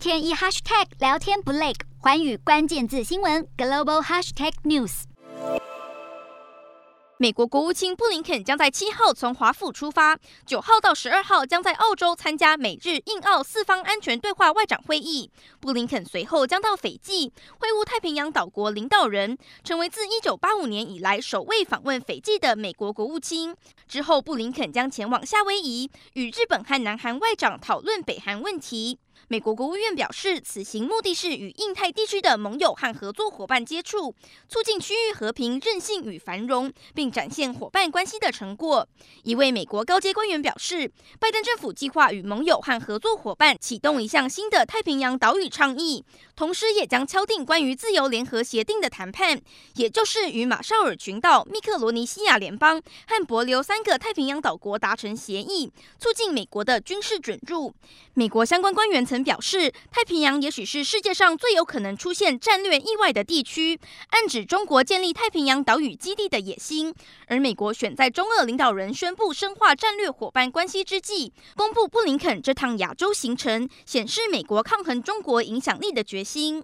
天一 hashtag 聊天不累，环宇关键字新闻 global hashtag news。美国国务卿布林肯将在七号从华府出发，九号到十二号将在澳洲参加美日印澳四方安全对话外长会议。布林肯随后将到斐济会晤太平洋岛国领导人，成为自一九八五年以来首位访问斐济的美国国务卿。之后，布林肯将前往夏威夷，与日本和南韩外长讨论北韩问题。美国国务院表示，此行目的是与印太地区的盟友和合作伙伴接触，促进区域和平、韧性与繁荣，并展现伙伴关系的成果。一位美国高阶官员表示，拜登政府计划与盟友和合作伙伴启动一项新的太平洋岛屿倡议，同时也将敲定关于自由联合协定的谈判，也就是与马绍尔群岛、密克罗尼西亚联邦和帛琉三个太平洋岛国达成协议，促进美国的军事准入。美国相关官员曾表示，太平洋也许是世界上最有可能出现战略意外的地区，暗指中国建立太平洋岛屿基地的野心。而美国选在中俄领导人宣布深化战略伙伴关系之际，公布布林肯这趟亚洲行程，显示美国抗衡中国影响力的决心。